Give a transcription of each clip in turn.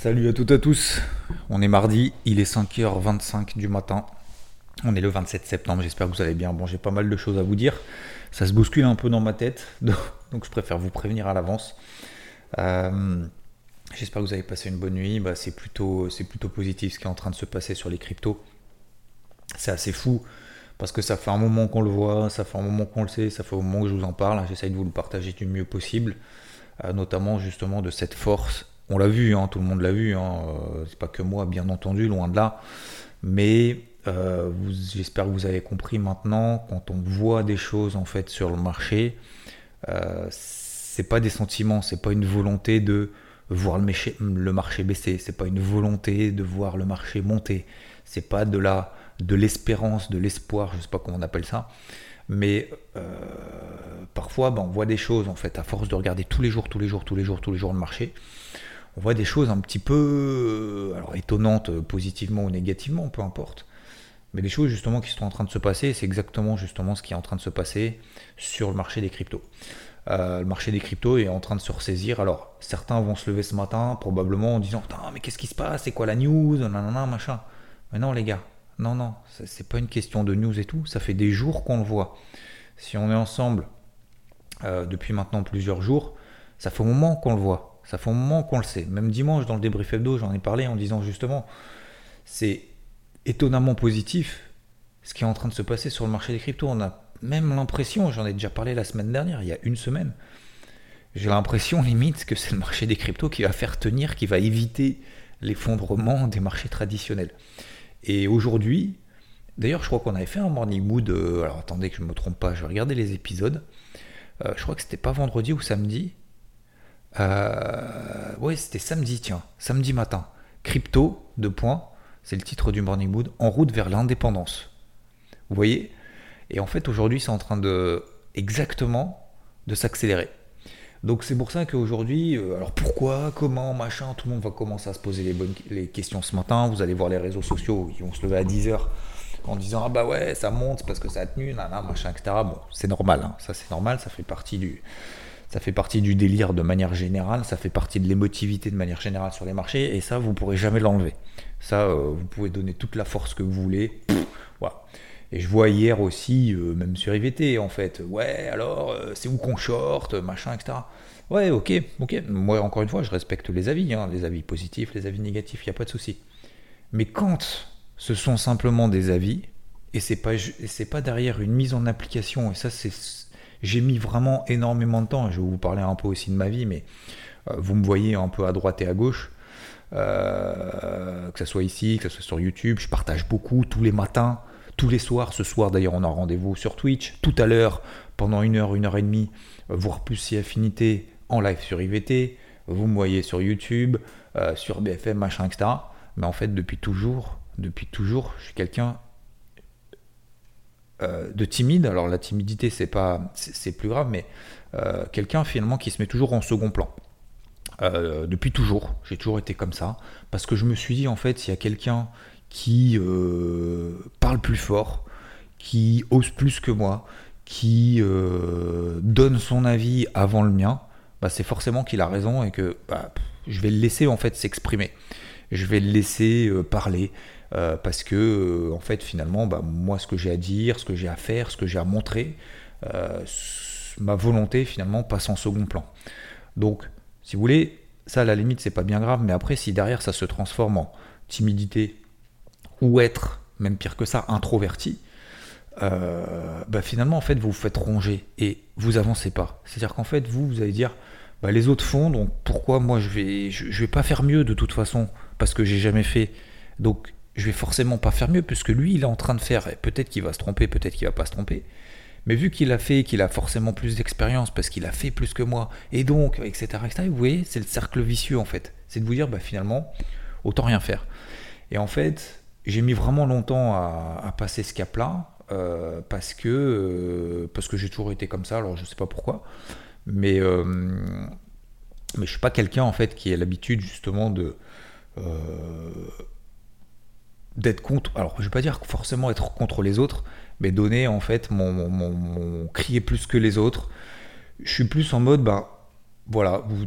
Salut à toutes et à tous. On est mardi, il est 5h25 du matin. On est le 27 septembre, j'espère que vous allez bien. Bon, j'ai pas mal de choses à vous dire. Ça se bouscule un peu dans ma tête, donc je préfère vous prévenir à l'avance. Euh, J'espère que vous avez passé une bonne nuit. Bah, c'est plutôt, plutôt positif ce qui est en train de se passer sur les cryptos. C'est assez fou parce que ça fait un moment qu'on le voit, ça fait un moment qu'on le sait, ça fait un moment que je vous en parle. J'essaye de vous le partager du mieux possible, euh, notamment justement de cette force. On l'a vu, hein, tout le monde l'a vu. Hein, euh, c'est pas que moi, bien entendu, loin de là. Mais euh, j'espère que vous avez compris maintenant quand on voit des choses en fait sur le marché. c'est pas des sentiments, c'est pas une volonté de voir le marché, le marché baisser, c'est pas une volonté de voir le marché monter, c'est pas de la de l'espérance, de l'espoir, je sais pas comment on appelle ça, mais euh, parfois ben, on voit des choses en fait à force de regarder tous les jours, tous les jours, tous les jours, tous les jours le marché, on voit des choses un petit peu alors étonnantes positivement ou négativement, peu importe. Mais des choses justement qui sont en train de se passer, c'est exactement justement ce qui est en train de se passer sur le marché des cryptos. Euh, le marché des cryptos est en train de se ressaisir. Alors, certains vont se lever ce matin, probablement en disant Putain, mais qu'est-ce qui se passe? C'est quoi la news? Nanana, machin. Mais non, les gars, non, non, c'est pas une question de news et tout. Ça fait des jours qu'on le voit. Si on est ensemble euh, depuis maintenant plusieurs jours, ça fait un moment qu'on le voit. Ça fait un moment qu'on le sait. Même dimanche, dans le débrief hebdo, j'en ai parlé en disant justement c'est étonnamment positif ce qui est en train de se passer sur le marché des cryptos. On a même l'impression, j'en ai déjà parlé la semaine dernière, il y a une semaine, j'ai l'impression limite que c'est le marché des cryptos qui va faire tenir, qui va éviter l'effondrement des marchés traditionnels. Et aujourd'hui, d'ailleurs je crois qu'on avait fait un morning mood, euh, alors attendez que je ne me trompe pas, je vais regarder les épisodes, euh, je crois que c'était pas vendredi ou samedi, euh, ouais c'était samedi tiens, samedi matin, crypto, deux points, c'est le titre du morning mood, en route vers l'indépendance. Vous voyez? Et en fait, aujourd'hui, c'est en train de exactement de s'accélérer. Donc c'est pour ça qu'aujourd'hui, euh, alors pourquoi, comment, machin, tout le monde va commencer à se poser les bonnes les questions ce matin. Vous allez voir les réseaux sociaux, ils vont se lever à 10h en disant ah bah ouais ça monte parce que ça a tenu, nana, machin, etc. Bon, c'est normal, hein. ça c'est normal, ça fait partie du ça fait partie du délire de manière générale, ça fait partie de l'émotivité de manière générale sur les marchés, et ça vous pourrez jamais l'enlever. Ça, euh, vous pouvez donner toute la force que vous voulez. voilà. Et je vois hier aussi, euh, même sur IVT, en fait, ouais, alors, euh, c'est où qu'on short, machin, etc. Ouais, ok, ok. Moi, encore une fois, je respecte les avis, hein, les avis positifs, les avis négatifs, il n'y a pas de souci. Mais quand ce sont simplement des avis, et c'est pas, pas derrière une mise en application, et ça, c'est. J'ai mis vraiment énormément de temps, je vais vous parler un peu aussi de ma vie, mais euh, vous me voyez un peu à droite et à gauche. que ce soit ici, que ce soit sur YouTube, je partage beaucoup tous les matins tous les soirs. Ce soir, d'ailleurs, on a rendez-vous sur Twitch. Tout à l'heure, pendant une heure, une heure et demie, euh, voire plus si affinité, en live sur IVT. Vous me voyez sur YouTube, euh, sur BFM, machin, etc. Mais en fait, depuis toujours, depuis toujours, je suis quelqu'un euh, de timide. Alors la timidité, c'est pas, c'est plus grave, mais quelqu'un finalement qui se met toujours en second plan. depuis toujours, j'ai toujours été comme ça, parce que je me suis dit en fait, s'il y a quelqu'un qui euh, parle plus fort, qui ose plus que moi, qui euh, donne son avis avant le mien, bah, c'est forcément qu'il a raison et que bah, je vais le laisser en fait s'exprimer. Je vais le laisser euh, parce que en fait finalement bah, moi ce que j'ai à dire, ce que j'ai à faire, ce que j'ai à montrer, ma volonté finalement passe en second plan. Donc si vous voulez, ça à la limite c'est pas bien grave, mais après si derrière ça se transforme en timidité, ou être, même pire que ça, introverti, euh, bah finalement, en fait, vous vous faites ronger et vous avancez pas. C'est-à-dire qu'en fait, vous, vous allez dire, bah les autres font, donc pourquoi moi je vais, je, vais pas faire mieux de toute façon, parce que j'ai jamais fait. Donc, je vais forcément pas faire mieux, puisque lui, il est en train de faire. Peut-être qu'il va se tromper, peut-être qu'il va pas se tromper. Mais vu qu'il a fait, qu'il a forcément plus d'expérience parce qu'il a fait plus que moi, et donc, etc., etc., vous voyez, c'est le cercle vicieux en fait. C'est de vous dire, bah, finalement, autant rien faire. Et en fait, j'ai mis vraiment longtemps à, passer ce cap-là euh, parce que, euh, parce que j'ai toujours été comme ça, alors je sais pas pourquoi. Mais, euh, mais je suis pas quelqu'un en fait qui a l'habitude justement de d'être contre. Alors je vais pas dire forcément être contre les autres, mais donner en fait mon, mon, crier plus que les autres. Je suis plus en mode bah voilà, vous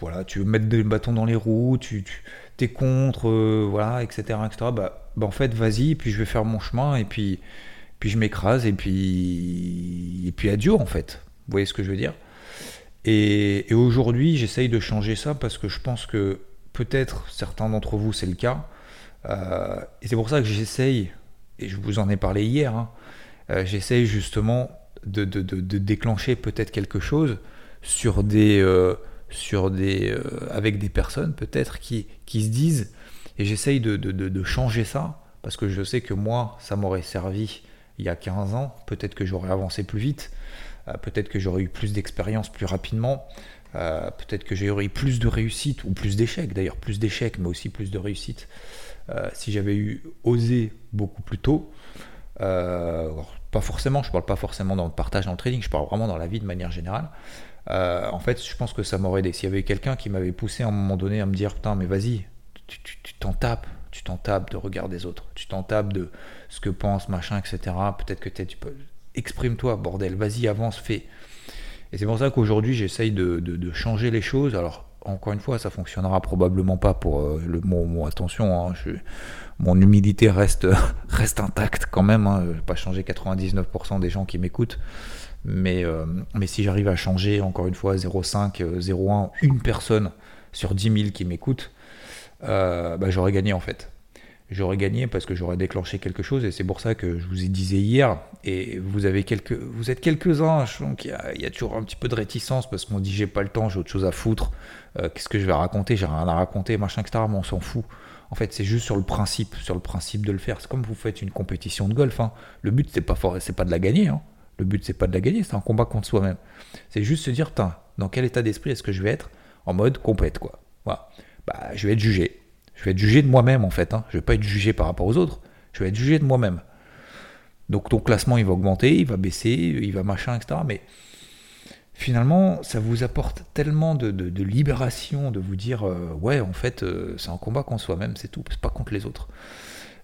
voilà, tu veux mettre des bâtons dans les roues, tu, tu es contre, euh, voilà, etc., etc. Bah, bah en fait, vas-y, puis je vais faire mon chemin, et puis, puis je m'écrase, et puis, et puis adieu en fait. Vous voyez ce que je veux dire? Et, aujourd'hui, j'essaye de changer ça parce que je pense que peut-être certains d'entre vous c'est le cas, euh, et c'est pour ça que j'essaye, et je vous en ai parlé hier, hein, euh, j'essaye justement de, déclencher peut-être quelque chose sur des, euh, sur des, avec des personnes peut-être qui, qui se disent, et j'essaye de, changer ça, parce que je sais que moi, ça m'aurait servi il y a 15 ans, peut-être que j'aurais avancé plus vite, peut-être que j'aurais eu plus d'expérience plus rapidement, peut-être que j'aurais eu plus de réussite, ou plus d'échecs d'ailleurs, plus d'échecs, mais aussi plus de réussite, si j'avais eu osé beaucoup plus tôt. pas forcément, je parle pas forcément dans le partage dans le trading, je parle vraiment dans la vie de manière générale. Euh, en fait, je pense que ça m'aurait aidé. S'il y avait quelqu'un qui m'avait poussé à un moment donné à me dire Putain, mais vas-y, tu t'en tapes, tu t'en tapes de regard des autres, tu t'en tapes de ce que pense, machin, etc. Peut-être que tu peux. Exprime-toi, bordel, vas-y, avance, fais. Et c'est pour ça qu'aujourd'hui, j'essaye de, changer les choses. Alors, encore une fois, ça fonctionnera probablement pas pour euh, le mot. attention, hein, mon humilité reste, intacte quand même. Hein, je vais pas changer 99% des gens qui m'écoutent. Mais, euh, mais si j'arrive à changer, encore une fois, 0,5, 0,1, euh, une personne sur 10 000 qui m'écoute, euh, bah, j'aurais gagné en fait. J'aurais gagné parce que j'aurais déclenché quelque chose et c'est pour ça que je vous ai disais hier et vous avez quelques, vous êtes quelques-uns, je trouve qu'il y, a toujours un petit peu de réticence parce qu'on dit j'ai pas le temps, j'ai autre chose à foutre, qu'est-ce que je vais raconter, j'ai rien à raconter, machin, etc. Mais on s'en fout. En fait, c'est juste sur le principe, sur le principe de le faire. C'est comme vous faites une compétition de golf. Hein. Le but c'est pas c'est pas de la gagner. Hein. Le but, c'est pas de la gagner, c'est un combat contre soi-même. C'est juste se dire, dans quel état d'esprit est-ce que je vais être en mode complète, quoi. Voilà. Bah, je vais être jugé. Je vais être jugé de moi-même, en fait. Hein. Je vais pas être jugé par rapport aux autres. Je vais être jugé de moi-même. Donc ton classement, il va augmenter, il va baisser, il va machin, etc. Mais finalement, ça vous apporte tellement de, libération de vous dire, euh, ouais, en fait, euh, c'est un combat contre soi-même, c'est tout, c'est pas contre les autres.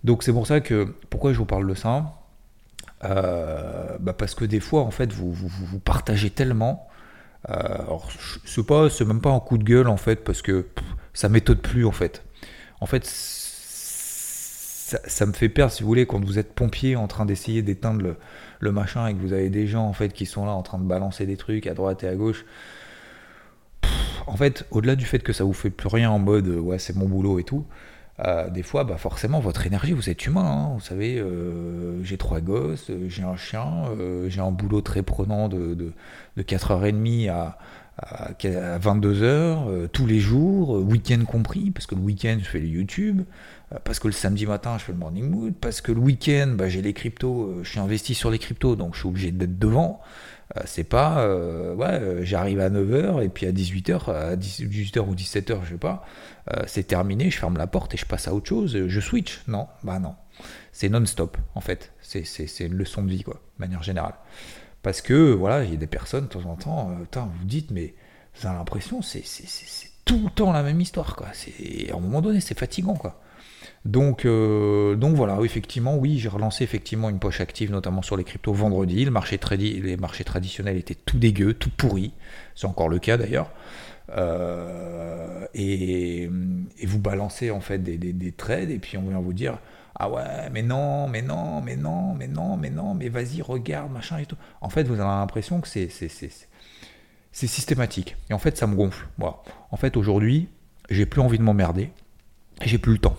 Donc c'est pour ça que, pourquoi je vous parle de ça? Euh, bah parce que des fois, en fait, vous, vous, partagez tellement. Alors, c'est pas, c'est même pas un coup de gueule en fait, parce que ça m'étonne plus en fait. En fait, ça, me fait peur, si vous voulez, quand vous êtes pompier en train d'essayer d'éteindre le, machin et que vous avez des gens en fait qui sont là en train de balancer des trucs à droite et à gauche. en fait, au-delà du fait que ça vous fait plus rien en mode ouais c'est mon boulot et tout, euh, des fois, bah forcément, votre énergie, vous êtes humain. Hein. vous savez, euh, j'ai trois gosses, euh, j'ai un chien, j'ai un boulot très prenant de, de, 4h30 à, à, 22h, tous les jours, week-end compris, parce que le week-end, je fais le YouTube, parce que le samedi matin, je fais le morning mood, parce que le week-end, bah, j'ai les cryptos, je suis investi sur les cryptos, donc je suis obligé d'être devant. c'est pas, ouais, j'arrive à 9h et puis à 18h, à 18h ou 17h, je sais pas, euh, c'est terminé, je ferme la porte et je passe à autre chose, je switch. Non, bah non. C'est non-stop, en fait. C'est une leçon de vie, quoi, de manière générale. Parce que, voilà, il y a des personnes, de temps en temps, euh, vous dites, mais vous avez l'impression, c'est tout le temps la même histoire, quoi. À un moment donné, c'est fatigant, quoi. Donc, euh, donc voilà, effectivement, oui, j'ai relancé effectivement une poche active, notamment sur les cryptos vendredi. Le marché les marchés traditionnels étaient tout dégueux, tout pourri. C'est encore le cas d'ailleurs. Euh, et, vous balancez en fait des, trades et puis on vient vous dire ah ouais mais non mais non mais non mais non mais non mais vas-y regarde machin et tout. En fait vous avez l'impression que c'est c'est systématique. Et en fait ça me gonfle moi. En fait aujourd'hui j'ai plus envie de m'emmerder. J'ai plus le temps.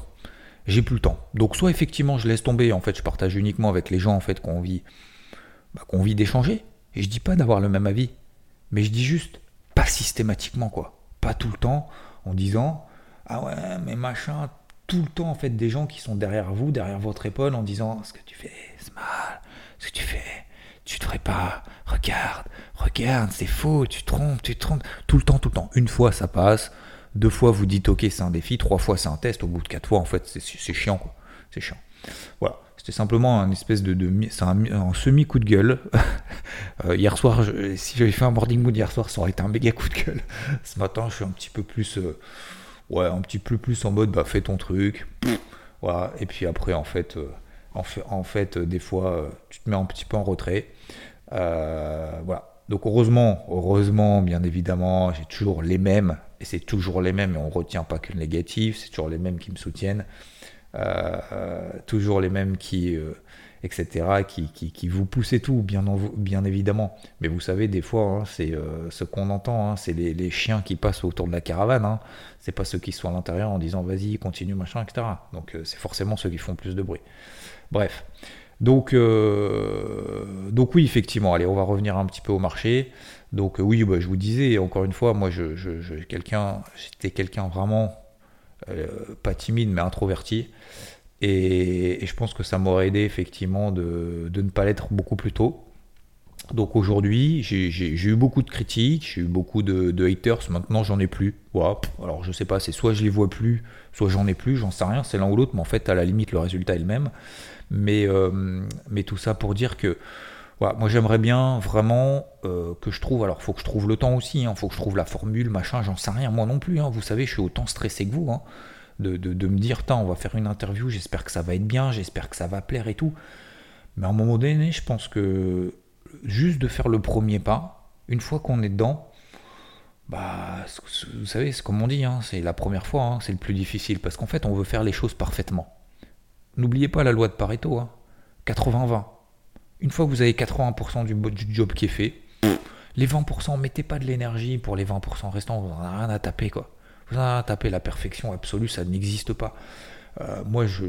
J'ai plus le temps. Donc soit effectivement je laisse tomber en fait je partage uniquement avec les gens en fait qu'on vit bah, qu'on vit d'échanger. Et je dis pas d'avoir le même avis. Mais je dis juste pas systématiquement, quoi. Pas tout le temps en disant Ah ouais, mais machin, tout le temps en fait des gens qui sont derrière vous, derrière votre épaule en disant Ce que tu fais, c'est mal, ce que tu fais, tu devrais pas, regarde, regarde, c'est faux, tu trompes, tu trompes, tout le temps, tout le temps. Une fois, ça passe, deux fois, vous dites, ok, c'est un défi, trois fois, c'est un test, au bout de quatre fois, en fait, c'est chiant, quoi. C'est chiant. Voilà. C'était simplement un espèce de, c'est un, semi coup de gueule. Euh, hier soir, si j'avais fait un morning mood hier soir, ça aurait été un méga coup de gueule. Ce matin, je suis un petit peu plus, euh, ouais, un petit peu plus en mode, bah fais ton truc, voilà. Et puis après, en fait, euh, en fait, fait, des fois, tu te mets un petit peu en retrait. voilà. Donc heureusement, heureusement, bien évidemment, j'ai toujours les mêmes, et c'est toujours les mêmes, et on retient pas que le négatif, c'est toujours les mêmes qui me soutiennent. Euh, toujours les mêmes qui, euh, etc., qui, qui, vous poussent tout, bien, bien évidemment. Mais vous savez, des fois, hein, c'est euh, ce qu'on entend, hein, c'est les, chiens qui passent autour de la caravane. Hein. C'est pas ceux qui sont à l'intérieur en disant vas-y, continue, machin, etc. Donc c'est forcément ceux qui font plus de bruit. Bref. Donc, donc oui, effectivement, allez, on va revenir un petit peu au marché. Donc oui, bah, je vous disais, encore une fois, moi, je, quelqu'un, j'étais quelqu'un vraiment euh, pas timide mais introverti. Et, je pense que ça m'aurait aidé effectivement de, ne pas l'être beaucoup plus tôt. Donc aujourd'hui, j'ai eu beaucoup de critiques, j'ai eu beaucoup de, haters, maintenant j'en ai plus. Alors je sais pas, c'est soit je les vois plus, soit j'en ai plus, j'en sais rien, c'est l'un ou l'autre, mais en fait à la limite le résultat est le même. Mais, euh, mais tout ça pour dire que moi j'aimerais bien vraiment euh, que je trouve, alors faut que je trouve le temps aussi, il hein, faut que je trouve la formule, machin, j'en sais rien, moi non plus, hein. vous savez, je suis autant stressé que vous, hein, de, me dire, on va faire une interview, j'espère que ça va être bien, j'espère que ça va plaire et tout. Mais à un moment donné, je pense que juste de faire le premier pas, une fois qu'on est dedans, bah, vous savez, c'est comme on dit, c'est la première fois, c'est le plus difficile, parce qu'en fait, on veut faire les choses parfaitement. N'oubliez pas la loi de Pareto, 80-20. Une fois que vous avez 80% du, du, job qui est fait, les 20%, mettez pas de l'énergie pour les 20% restants, vous n'en avez rien à taper quoi. Taper, la perfection absolue, ça n'existe pas. Euh, moi, je,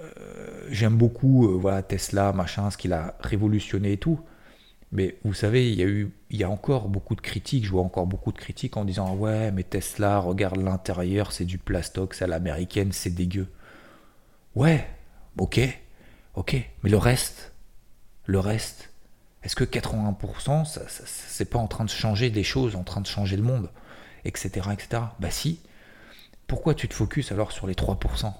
euh, j'aime beaucoup euh, voilà, Tesla, machin, ce qu'il a révolutionné et tout. Mais vous savez, il y a eu, il y a encore beaucoup de critiques. Je vois encore beaucoup de critiques en disant ouais, mais Tesla, regarde l'intérieur, c'est du plastoc, c'est à l'américaine, c'est dégueu. Ouais, ok, ok, mais le reste, le reste, est-ce que 81%, ça, c'est pas en train de changer des choses, en train de changer le monde, etc., etc. Bah si. Pourquoi tu te focuses alors sur les 3%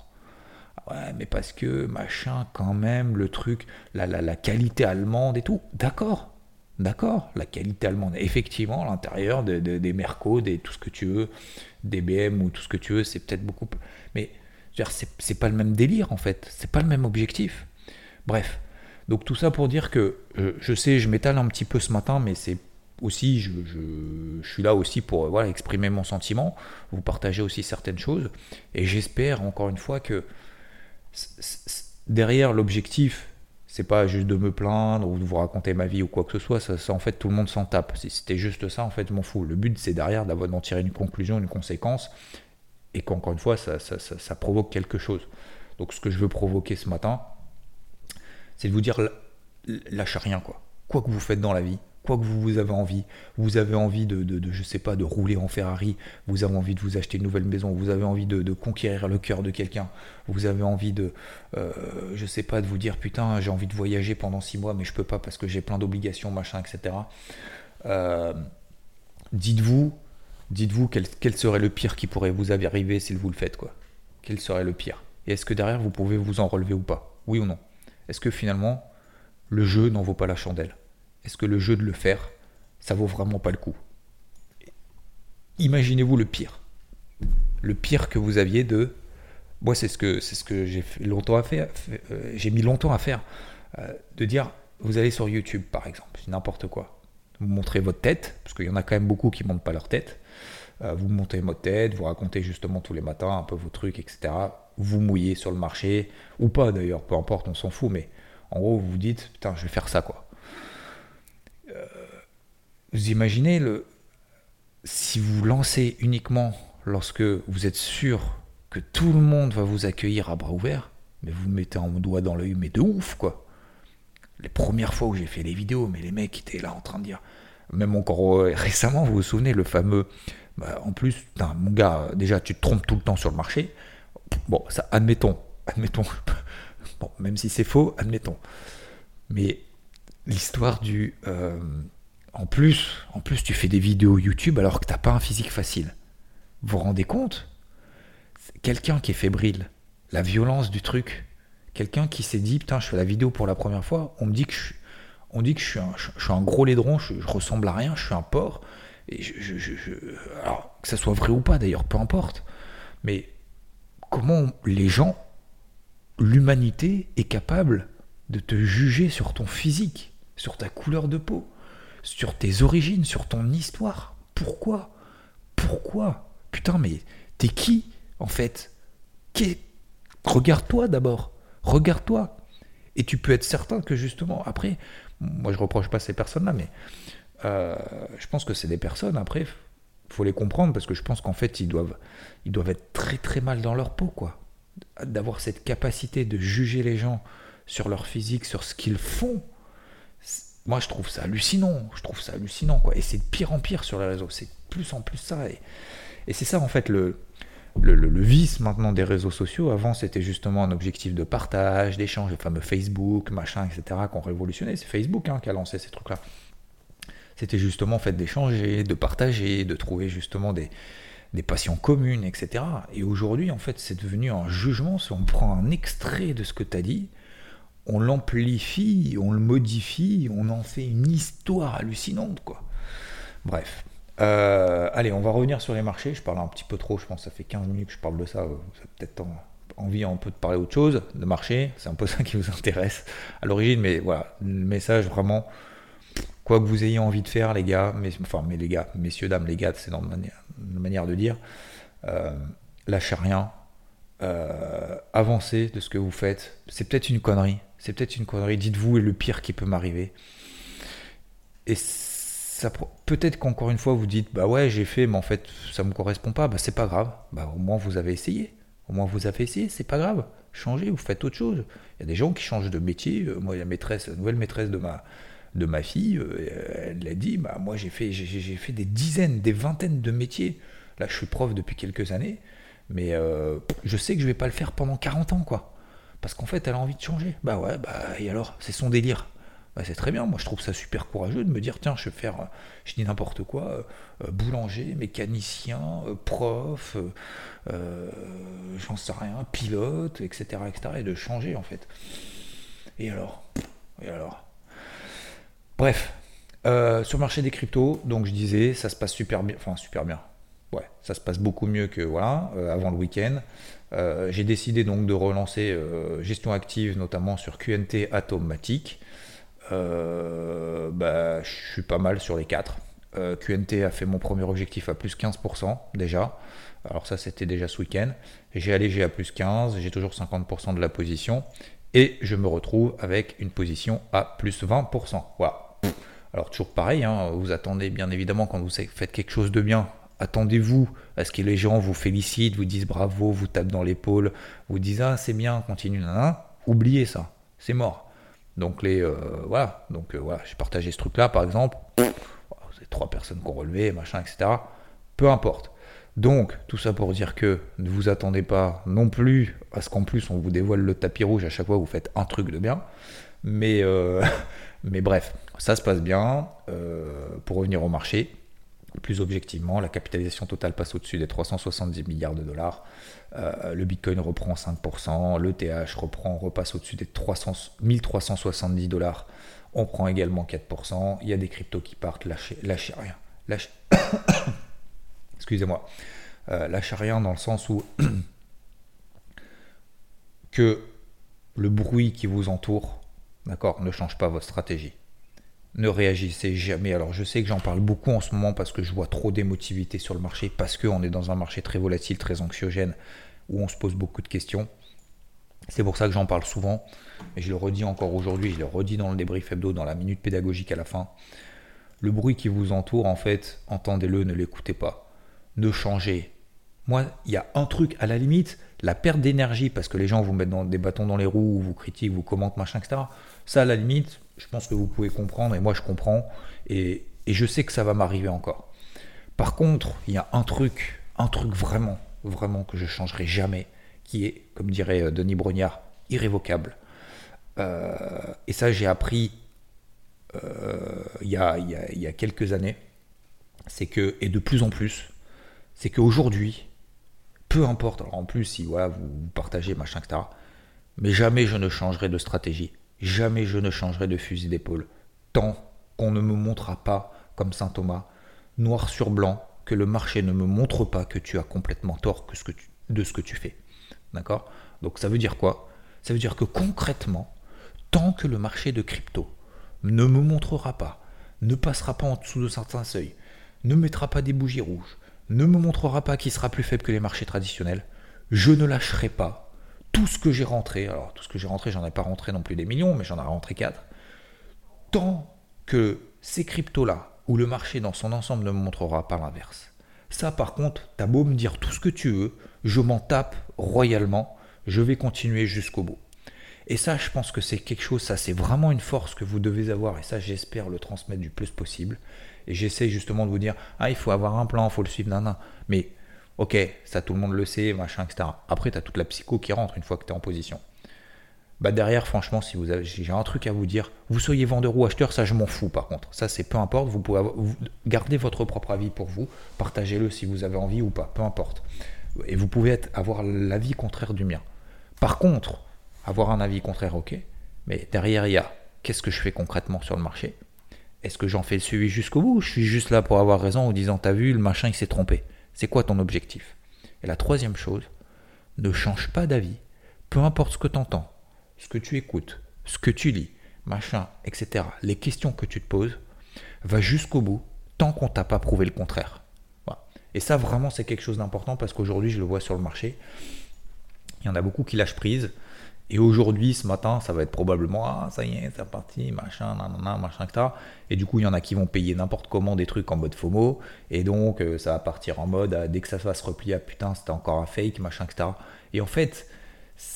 Ouais, mais parce que machin, quand même, le truc, la, la, qualité allemande et tout. D'accord, d'accord, la qualité allemande. Effectivement, l'intérieur des Merco, des tout ce que tu veux, des BM ou tout ce que tu veux, c'est peut-être beaucoup. Mais c'est pas le même délire en fait, c'est pas le même objectif. Bref, donc tout ça pour dire que euh, je sais, je m'étale un petit peu ce matin, mais c'est aussi, je, suis là aussi pour voilà, exprimer mon sentiment, vous partager aussi certaines choses, et j'espère encore une fois que derrière l'objectif, c'est pas juste de me plaindre ou de vous raconter ma vie ou quoi que ce soit, ça, en fait tout le monde s'en tape. Si c'était juste ça, en fait, je m'en fous. Le but c'est derrière d'avoir d'en tirer une conclusion, une conséquence, et qu'encore une fois, ça, ça provoque quelque chose. Donc ce que je veux provoquer ce matin, c'est de vous dire lâchez rien quoi. Quoi que vous faites dans la vie, quoi que vous avez envie, vous avez envie de, de, sais pas, de rouler en Ferrari, vous avez envie de vous acheter une nouvelle maison, vous avez envie de, conquérir le cœur de quelqu'un, vous avez envie de, euh, je sais pas, de vous dire putain j'ai envie de voyager pendant six mois mais je peux pas parce que j'ai plein d'obligations machin etc. Euh, dites-vous, dites-vous quel, quel, serait le pire qui pourrait vous arriver si vous le faites quoi. Quel serait le pire? Et est-ce que derrière vous pouvez vous en relever ou pas? Oui ou non? Est-ce que finalement, le jeu n'en vaut pas la chandelle? Est-ce que le jeu de le faire, ça vaut vraiment pas le coup? Imaginez-vous le pire. Le pire que vous aviez de. Moi, c'est ce que, c'est ce que j'ai longtemps à faire. Euh, j'ai mis longtemps à faire. Euh, de dire, vous allez sur YouTube, par exemple, n'importe quoi. Vous montrez votre tête, parce qu'il y en a quand même beaucoup qui ne montrent pas leur tête. Euh, vous montez votre tête, vous racontez justement tous les matins un peu vos trucs, etc vous mouillez sur le marché, ou pas d'ailleurs, peu importe, on s'en fout, mais en gros, vous vous dites, putain, je vais faire ça, quoi. Euh, vous imaginez, le, si vous lancez uniquement lorsque vous êtes sûr que tout le monde va vous accueillir à bras ouverts, mais vous mettez un doigt dans l'œil, mais de ouf, quoi. Les premières fois où j'ai fait les vidéos, mais les mecs étaient là en train de dire, même encore euh, récemment, vous vous souvenez, le fameux, bah, en plus, putain, mon gars, déjà, tu te trompes tout le temps sur le marché, Bon, ça, admettons, admettons, bon, même si c'est faux, admettons. Mais l'histoire du. euh, en plus, en plus, tu fais des vidéos YouTube alors que t'as pas un physique facile. Vous vous rendez compte? Quelqu'un qui est fébrile, la violence du truc. Quelqu'un qui s'est dit putain, je fais la vidéo pour la première fois. On me dit que je, suis- on dit que je suis un, je, suis un gros laidron, je, ressemble à rien, je suis un porc. Alors que ça soit vrai ou pas d'ailleurs, peu importe. Mais comment les gens, l'humanité est capable de te juger sur ton physique, sur ta couleur de peau, sur tes origines, sur ton histoire. Pourquoi? Pourquoi? Putain, mais t'es qui en fait? Regarde-toi d'abord. Regarde-toi. Et tu peux être certain que justement, après, moi je reproche pas ces personnes-là, mais euh, je pense que c'est des personnes, après, faut les comprendre parce que je pense qu'en fait, ils doivent, ils doivent être très très mal dans leur peau, quoi. D'avoir cette capacité de juger les gens sur leur physique, sur ce qu'ils font. Moi, je trouve ça hallucinant. Je trouve ça hallucinant, quoi. Et c'est de pire en pire sur les réseaux. C'est plus en plus ça. Et, c'est ça, en fait, le, vice maintenant des réseaux sociaux. Avant, c'était justement un objectif de partage, d'échange, le fameux Facebook, machin, etc., qu'on révolutionné. C'est Facebook hein, qui a lancé ces trucs-là c'était justement en fait d'échanger, de partager, de trouver justement des, des passions communes, etc. Et aujourd'hui, en fait, c'est devenu un jugement. Si on prend un extrait de ce que tu as dit, on l'amplifie, on le modifie, on en fait une histoire hallucinante, quoi. Bref. Euh, allez, on va revenir sur les marchés. Je parle un petit peu trop, je pense que ça fait 15 minutes que je parle de ça. Vous avez peut-être en- envie un peu de parler autre chose, de marché. C'est un peu ça qui vous intéresse à l'origine, mais voilà, le message vraiment quoi que vous ayez envie de faire, les gars, enfin, les gars, messieurs, dames, les gars, c'est dans la manière de dire, euh, lâchez rien, euh, avancez de ce que vous faites. C'est peut-être une connerie, c'est peut-être une connerie, dites-vous, le pire qui peut m'arriver. Et peut-être qu'encore une fois, vous dites, bah ouais, j'ai fait, mais en fait, ça me correspond pas, bah c'est pas grave, bah au moins vous avez essayé, au moins vous avez essayé, c'est pas grave, changez, vous faites autre chose. Il y a des gens qui changent de métier, Euh, moi, la maîtresse, la nouvelle maîtresse de ma, de ma fille, euh, elle l'a dit, bah, moi j'ai fait, j'ai fait des dizaines, des vingtaines de métiers. Là, je suis prof depuis quelques années, mais euh, je sais que je vais pas le faire pendant 40 ans, quoi. Parce qu'en fait, elle a envie de changer. Bah ouais, bah et alors, c'est son délire. Bah, c'est très bien, moi je trouve ça super courageux de me dire, tiens, je vais faire, euh, je dis n'importe quoi, euh, boulanger, mécanicien, prof, j'en sais rien, pilote, etc., etc., et de changer en fait. Et alors? Et alors? Bref, sur le marché des cryptos, donc je disais, ça se passe super bien, enfin super bien. Ouais, ça se passe beaucoup mieux que voilà, euh, avant le week-end. Euh, J'ai décidé donc de relancer euh, gestion active, notamment sur QNT Atomatic. Bah, je suis pas mal sur les quatre. Euh, QNT a fait mon premier objectif à plus 15% déjà. Alors ça c'était déjà ce week-end. J'ai allégé à plus 15, j'ai toujours 50% de la position. Et je me retrouve avec une position à plus 20%. Voilà. Alors toujours pareil, hein, vous attendez bien évidemment quand vous faites quelque chose de bien, attendez-vous à ce que les gens vous félicitent, vous disent bravo, vous tapent dans l'épaule, vous disent ah c'est bien, continue, nanana. Oubliez ça, c'est mort. Donc les euh, voilà, donc euh, voilà, j'ai partagé ce truc-là par exemple. C'est trois personnes qui ont relevé, machin, etc. Peu importe. Donc, tout ça pour dire que ne vous attendez pas non plus à ce qu'en plus on vous dévoile le tapis rouge à chaque fois vous faites un truc de bien. Mais, euh, mais bref, ça se passe bien. Euh, pour revenir au marché, plus objectivement, la capitalisation totale passe au-dessus des 370 milliards de dollars. Euh, le Bitcoin reprend 5%, l'ETH reprend, repasse au-dessus des 300, 1370 dollars. On prend également 4%. Il y a des cryptos qui partent, lâchez, lâchez rien. Lâchez... Excusez-moi. Euh, lâchez rien dans le sens où que le bruit qui vous entoure, d'accord, ne change pas votre stratégie. Ne réagissez jamais. Alors je sais que j'en parle beaucoup en ce moment parce que je vois trop d'émotivité sur le marché, parce qu'on est dans un marché très volatile, très anxiogène, où on se pose beaucoup de questions. C'est pour ça que j'en parle souvent, et je le redis encore aujourd'hui, je le redis dans le débrief hebdo, dans la minute pédagogique à la fin. Le bruit qui vous entoure, en fait, entendez-le, ne l'écoutez pas. Ne changez. Moi, il y a un truc, à la limite, la perte d'énergie, parce que les gens vous mettent des bâtons dans les roues, vous critiquent, vous commentent, machin, etc. Ça, à la limite, je pense que vous pouvez comprendre, et moi je comprends, et, je sais que ça va m'arriver encore. Par contre, il y a un truc, un truc vraiment, vraiment que je changerai jamais, qui est, comme dirait Denis Brognard, irrévocable. et ça, j'ai appris il y, a, quelques années. C'est que, et de plus en plus, c'est qu'aujourd'hui, peu importe, alors en plus, si vous partagez, machin, etc., mais jamais je ne changerai de stratégie. Jamais je ne changerai de fusil d'épaule. Tant qu'on ne me montrera pas, comme saint Thomas, noir sur blanc, que le marché ne me montre pas que tu as complètement tort de ce que tu fais. D'accord? Donc ça veut dire quoi? Ça veut dire que concrètement, tant que le marché de crypto ne me montrera pas, ne passera pas en dessous de certains seuils, ne mettra pas des bougies rouges, ne me montrera pas qu'il sera plus faible que les marchés traditionnels, je ne lâcherai pas tout ce que j'ai rentré. Alors tout ce que j'ai rentré, j'en ai pas rentré non plus des millions, mais j'en ai rentré 4. Tant que ces cryptos-là, où le marché dans son ensemble ne me montrera pas l'inverse. Ça par contre, t'as beau me dire tout ce que tu veux, je m'en tape royalement, je vais continuer jusqu'au bout. Et ça, je pense que c'est quelque chose, ça c'est vraiment une force que vous devez avoir, et ça j'espère le transmettre du plus possible. Et j'essaie justement de vous dire, ah il faut avoir un plan, il faut le suivre, nan, Mais ok, ça tout le monde le sait, machin, etc. Après, tu as toute la psycho qui rentre une fois que tu es en position. Bah derrière, franchement, si vous avez, j'ai un truc à vous dire, vous soyez vendeur ou acheteur, ça je m'en fous par contre. Ça c'est peu importe, vous pouvez garder votre propre avis pour vous, partagez-le si vous avez envie ou pas, peu importe. Et vous pouvez être, avoir l'avis contraire du mien. Par contre, avoir un avis contraire, ok, mais derrière il y a qu'est-ce que je fais concrètement sur le marché? Est-ce que j'en fais le suivi jusqu'au bout? Je suis juste là pour avoir raison en disant t'as vu, le machin il s'est trompé. C'est quoi ton objectif? Et la troisième chose, ne change pas d'avis, peu importe ce que tu entends, ce que tu écoutes, ce que tu lis, machin, etc. Les questions que tu te poses, va jusqu'au bout tant qu'on t'a pas prouvé le contraire. Et ça, vraiment, c'est quelque chose d'important parce qu'aujourd'hui, je le vois sur le marché. Il y en a beaucoup qui lâchent prise. Et aujourd'hui, ce matin, ça va être probablement Ah, ça y est, c'est parti, machin, nanana, machin, etc. Et du coup, il y en a qui vont payer n'importe comment des trucs en mode FOMO. Et donc, euh, ça va partir en mode ah, dès que ça va se replier, ah putain, c'était encore un fake, machin, etc. Et en fait, c'est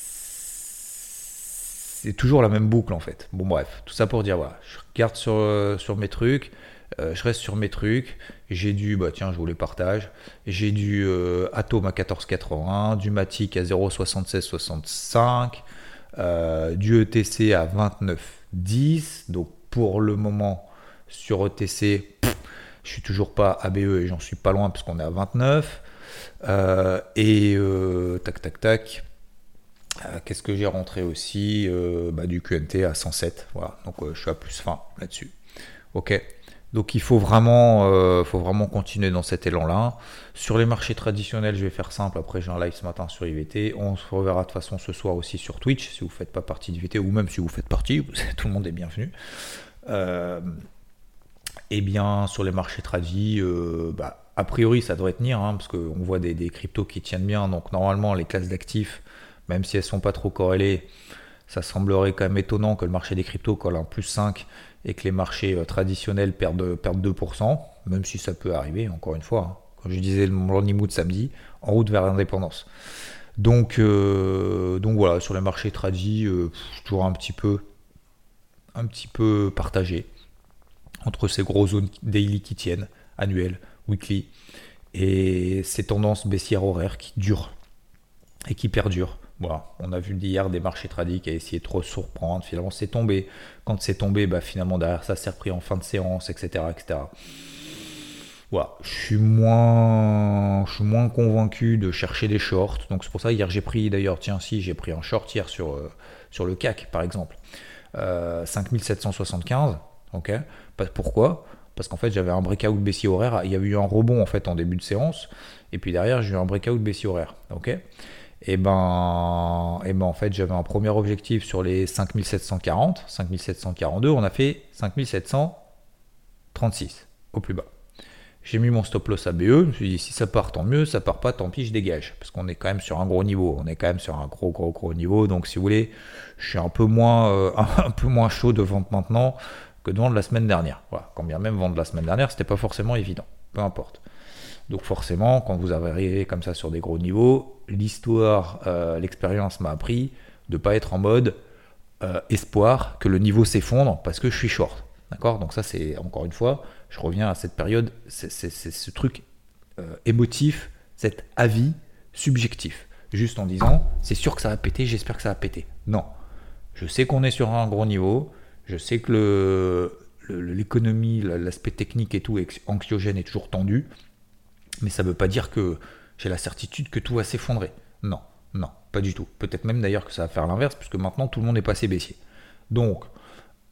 toujours la même boucle en fait. Bon, bref, tout ça pour dire voilà, je regarde sur, euh, sur mes trucs. Euh, je reste sur mes trucs. J'ai du, bah tiens, je vous les partage. J'ai du Atom à 14,81, du Matic à 0,7665, euh, du ETC à 29,10. Donc pour le moment, sur ETC, je suis toujours pas ABE et j'en suis pas loin parce qu'on est à 29. Euh, et euh, tac tac tac. Qu'est-ce que j'ai rentré aussi? Bah, Du QNT à 107. Voilà. Donc je suis à plus fin là-dessus. Ok. Donc il faut vraiment, euh, faut vraiment continuer dans cet élan-là. Sur les marchés traditionnels, je vais faire simple. Après, j'ai un live ce matin sur IVT. On se reverra de toute façon ce soir aussi sur Twitch, si vous ne faites pas partie d'IVT, ou même si vous faites partie, tout le monde est bienvenu. Euh, et bien, sur les marchés tradis, euh, bah, a priori, ça devrait tenir, hein, parce qu'on voit des, des, cryptos qui tiennent bien. Donc normalement, les classes d'actifs, même si elles ne sont pas trop corrélées, ça semblerait quand même étonnant que le marché des cryptos colle un plus 5 et que les marchés euh, traditionnels perdent, perdent 2%, même si ça peut arriver, encore une fois. Hein. Comme je disais, mon morning mood samedi, en route vers l'indépendance. Donc, euh, donc voilà, sur les marchés tradis, euh, toujours un petit peu, un petit peu partagé entre ces gros zones daily qui tiennent, annuelles, weekly, et ces tendances baissières horaires qui durent et qui perdurent. Voilà, on a vu hier des marchés tradis qui a essayé de trop surprendre, finalement c'est tombé. Quand c'est tombé, bah, finalement derrière ça s'est repris en fin de séance, etc. etc. Voilà, je suis moins, convaincu de chercher des shorts. Donc c'est pour ça hier j'ai pris d'ailleurs, tiens si j'ai pris un short hier sur, euh, le CAC par exemple, 5775. Euh, ok, pourquoi? Parce qu'en fait j'avais un breakout baissier horaire, il y avait eu un rebond en fait en début de séance, et puis derrière j'ai eu un breakout baissier horaire. Et ben, et ben en fait j'avais un premier objectif sur les 5740, 5742, on a fait 5736 au plus bas. J'ai mis mon stop loss à BE, je me suis dit si ça part tant mieux, ça part pas tant pis je dégage, parce qu'on est quand même sur un gros niveau, on est quand même sur un gros gros gros niveau, donc si vous voulez, je suis un peu moins, euh, un peu moins chaud de vente maintenant que de vendre la semaine dernière. Voilà, quand bien même vendre la semaine dernière, c'était pas forcément évident, peu importe. Donc forcément, quand vous arrivez comme ça sur des gros niveaux, l'histoire, euh, l'expérience m'a appris de ne pas être en mode euh, espoir que le niveau s'effondre parce que je suis short. D'accord? Donc ça, c'est encore une fois, je reviens à cette période, c'est ce truc euh, émotif, cet avis subjectif. Juste en disant, c'est sûr que ça va péter, j'espère que ça va péter. Non. Je sais qu'on est sur un gros niveau. Je sais que l'économie, l'aspect technique et tout anxiogène est toujours tendu. Mais ça ne veut pas dire que j'ai la certitude que tout va s'effondrer. Non, non, pas du tout. Peut-être même d'ailleurs que ça va faire l'inverse, puisque maintenant tout le monde est passé baissier. Donc,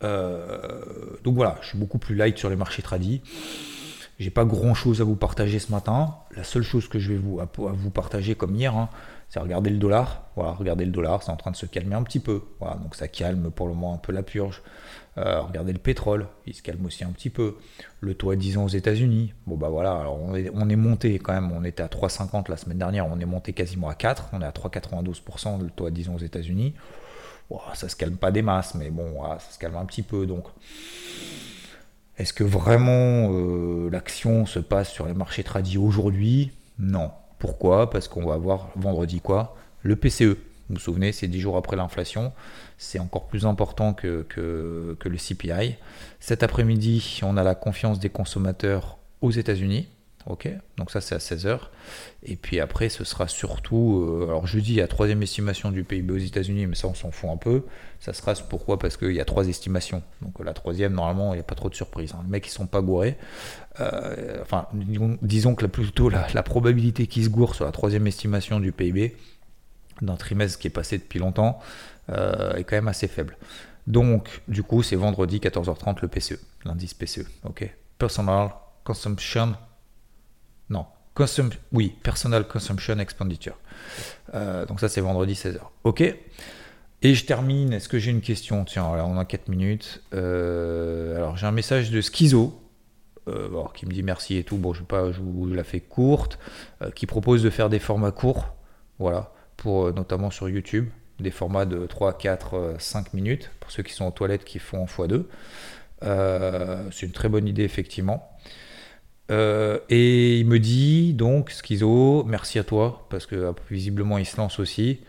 euh, donc voilà, je suis beaucoup plus light sur les marchés tradis. J'ai pas grand chose à vous partager ce matin. La seule chose que je vais vous, à, vous partager comme hier, hein, c'est regarder le dollar. Regardez le dollar, c'est en train de se calmer un petit peu. Voilà, donc ça calme pour le moment un peu la purge. Euh, regardez le pétrole, il se calme aussi un petit peu. Le taux à 10 ans aux États-Unis, bon bah voilà, on est, on est, monté quand même, on était à 3,50 la semaine dernière, on est monté quasiment à 4, on est à 3,92% le taux à 10 ans aux États-Unis. ça se calme pas des masses, mais bon, ça se calme un petit peu. Donc, est-ce que vraiment euh, l'action se passe sur les marchés tradis aujourd'hui? Non. Pourquoi? Parce qu'on va avoir vendredi quoi? Le PCE. Vous vous souvenez, c'est 10 jours après l'inflation. C'est encore plus important que, que, le CPI. Cet après-midi, on a la confiance des consommateurs aux États-Unis. Ok, donc ça c'est à 16h. Et puis après, ce sera surtout. Euh, alors jeudi, il y a troisième estimation du PIB aux États-Unis, mais ça on s'en fout un peu. Ça sera pourquoi? Parce qu'il y a trois estimations. Donc la troisième, normalement, il n'y a pas trop de surprise. Hein. Les mecs, ils sont pas gourés. Euh, enfin, disons, que la, plutôt la, la probabilité qu'ils se gourent sur la troisième estimation du PIB, d'un trimestre qui est passé depuis longtemps euh, est quand même assez faible. Donc, du coup, c'est vendredi 14h30 le PCE, l'indice PCE. Ok? Personal Consumption. Oui, Personal Consumption Expenditure. Euh, donc, ça, c'est vendredi 16h. Ok. Et je termine. Est-ce que j'ai une question? Tiens, on a 4 minutes. Euh, alors, j'ai un message de Schizo. qui me dit merci et tout. Bon, je, vais pas, je vous la fais courte. qui propose de faire des formats courts. Voilà pour, euh, notamment sur YouTube, des formats de 3, 4, 5 minutes, pour ceux qui sont aux toilettes qui font en x2. Euh, c'est une très bonne idée, effectivement. Euh, et il me dit donc, Schizo, merci à toi, parce que visiblement il se lance aussi.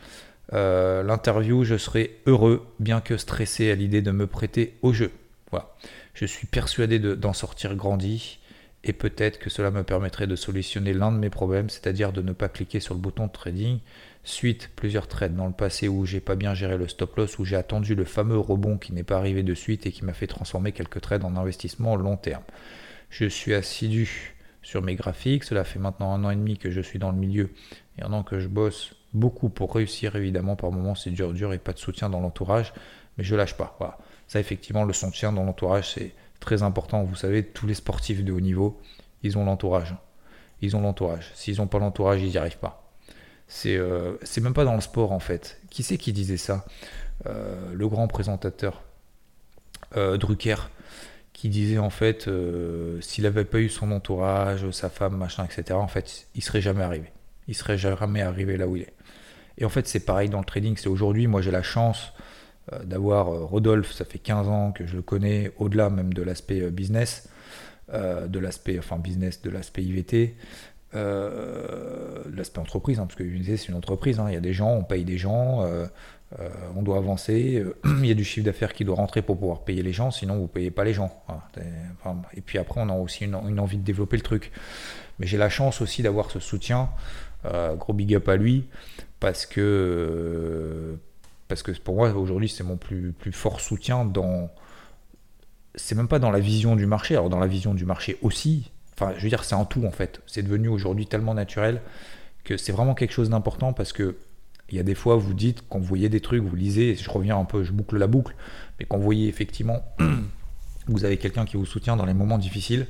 L'interview, je serai heureux, bien que stressé à l'idée de me prêter au jeu. Voilà. Je suis persuadé d'en sortir grandi et peut-être que cela me permettrait de solutionner l'un de mes problèmes, c'est-à-dire de ne pas cliquer sur le bouton de trading Suite, plusieurs trades dans le passé où j'ai pas bien géré le stop loss, où j'ai attendu le fameux rebond qui n'est pas arrivé de suite et qui m'a fait transformer quelques trades en investissement long terme. Je suis assidu sur mes graphiques, cela fait maintenant un an et demi que je suis dans le milieu et un an que je bosse beaucoup pour réussir évidemment par moments c'est dur dur et pas de soutien dans l'entourage, mais je lâche pas. Ça effectivement le soutien dans l'entourage c'est très important. Vous savez, tous les sportifs de haut niveau, ils ont l'entourage. Ils ont l'entourage. S'ils n'ont pas l'entourage, ils n'y arrivent pas. Euh, c'est même pas dans le sport en fait. Qui c'est qui disait ça? Euh, Le grand présentateur euh, Drucker qui disait en fait s'il n'avait pas eu son entourage, sa femme, machin, etc. En fait, il serait jamais arrivé. Il serait jamais arrivé là où il est. Et en fait, c'est pareil dans le trading. C'est aujourd'hui, moi j'ai la chance d'avoir Rodolphe, ça fait 15 ans que je le connais, au-delà même de l'aspect business, de l'aspect enfin business, de l'aspect IVT. Euh, l'aspect entreprise, hein, parce que c'est une entreprise, hein. il y a des gens, on paye des gens, euh, euh, on doit avancer, il y a du chiffre d'affaires qui doit rentrer pour pouvoir payer les gens, sinon vous ne payez pas les gens. et puis après, on a aussi une, envie de développer le truc. Mais j'ai la chance aussi d'avoir ce soutien, gros big up à lui, parce que, parce que pour moi, aujourd'hui, c'est mon plus, plus fort soutien dans... C'est même pas dans la vision du marché, alors dans la vision du marché aussi, Enfin, je veux dire, c'est en tout en fait. C'est devenu aujourd'hui tellement naturel que c'est vraiment quelque chose d'important parce que il y a des fois, vous dites, quand vous voyez des trucs, vous lisez, je reviens un peu, je boucle la boucle, mais quand vous voyez effectivement, vous avez quelqu'un qui vous soutient dans les moments difficiles,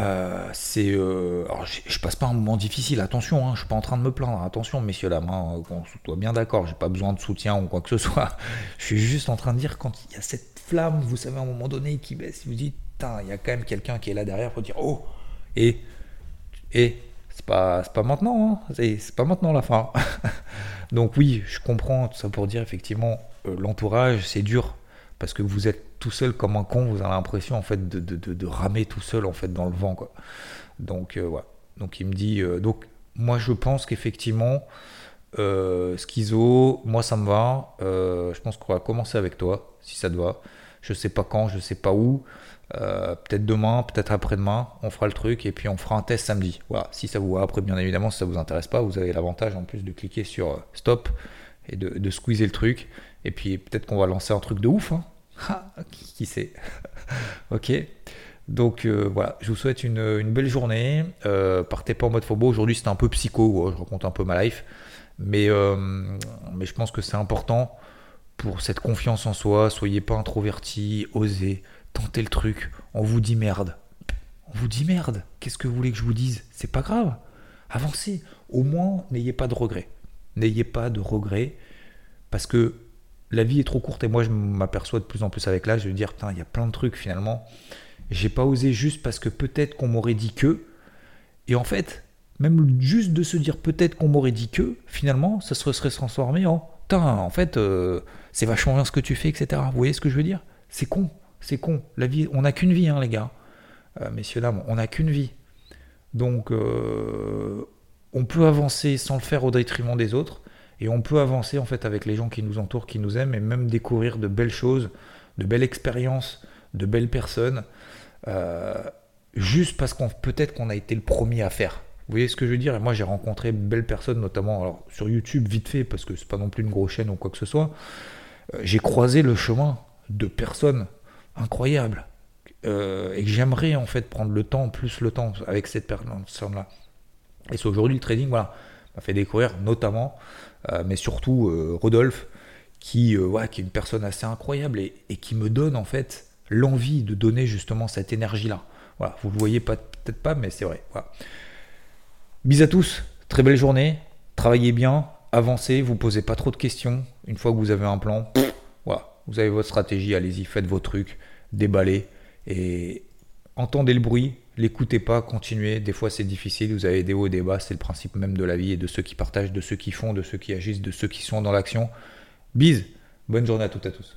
euh, c'est. Euh, alors, je, passe pas un moment difficile, attention, hein, je suis pas en train de me plaindre, attention, messieurs, dames, hein, qu'on soit bien d'accord, j'ai pas besoin de soutien ou quoi que ce soit. je suis juste en train de dire, quand il y a cette flamme, vous savez, à un moment donné, qui baisse, vous dites, il y a quand même quelqu'un qui est là derrière pour dire, oh, et, et c'est pas, maintenant, hein. c'est pas maintenant la fin. Donc oui, je comprends tout ça pour dire effectivement, euh, l'entourage, c'est dur parce que vous êtes tout seul comme un con, vous avez l'impression en fait de, ramer tout seul en fait dans le vent. Donc euh, voilà. Donc il me dit, euh, donc moi je pense qu'effectivement, schizo, moi ça me va. je pense qu'on va commencer avec toi si ça te va. Je sais pas quand, je sais pas où. Euh, peut-être demain, peut-être après-demain, on fera le truc et puis on fera un test samedi. Voilà, si ça vous va. Après, bien évidemment, si ça vous intéresse pas, vous avez l'avantage en plus de cliquer sur euh, stop et de, squeezer le truc. Et puis peut-être qu'on va lancer un truc de ouf. Hein. Ah, qui, sait Ok. Donc euh, voilà, je vous souhaite une, belle journée. Euh, partez pas en mode fobo. Aujourd'hui c'était un peu psycho, je raconte un peu ma life. Mais, mais je pense que c'est important pour cette confiance en soi. Soyez pas introverti, osez, tentez le truc. On vous dit merde. On vous dit merde. Qu'est-ce que vous voulez que je vous dise? C'est pas grave. Avancez. Au moins, n'ayez pas de regrets. N'ayez pas de regrets. Parce que la vie est trop courte et moi je m'aperçois de plus en plus avec l'âge de dire putain il y a plein de trucs finalement j'ai pas osé juste parce que peut-être qu'on m'aurait dit que et en fait même juste de se dire peut-être qu'on m'aurait dit que finalement ça se serait transformé en putain en fait euh, c'est vachement bien ce que tu fais etc vous voyez ce que je veux dire? C'est con c'est con. La vie on n'a qu'une vie hein les gars. Euh, messieurs dames on n'a qu'une vie. Donc euh, on peut avancer sans le faire au détriment des autres et on peut avancer en fait avec les gens qui nous entourent, qui nous aiment, et même découvrir de belles choses, de belles expériences, de belles personnes, juste parce qu'on peut-être qu'on a été le premier à faire. Vous voyez ce que je veux dire? Et moi j'ai rencontré belles personnes, notamment sur YouTube vite fait, parce que c'est pas non plus une grosse chaîne ou quoi que ce soit. Euh, j'ai croisé le chemin de personnes incroyables. Euh, et que j'aimerais en fait prendre le temps, plus le temps avec cette personne-là. Et c'est aujourd'hui le trading, voilà, m'a fait découvrir notamment euh, mais surtout Rodolphe, qui, est une personne assez incroyable et, qui me donne en fait l'envie de donner justement cette énergie-là. Voilà, vous le voyez peut-être pas, mais c'est vrai. Bis à tous, très belle journée, travaillez bien, avancez, vous posez pas trop de questions. Une fois que vous avez un plan, voilà, vous avez votre stratégie, allez-y, faites vos trucs, déballez et entendez le bruit, l'écoutez pas, continuez. Des fois, c'est difficile. Vous avez des hauts et des bas. C'est le principe même de la vie et de ceux qui partagent, de ceux qui font, de ceux qui agissent, de ceux qui sont dans l'action. Bise. Bonne journée à toutes et à tous.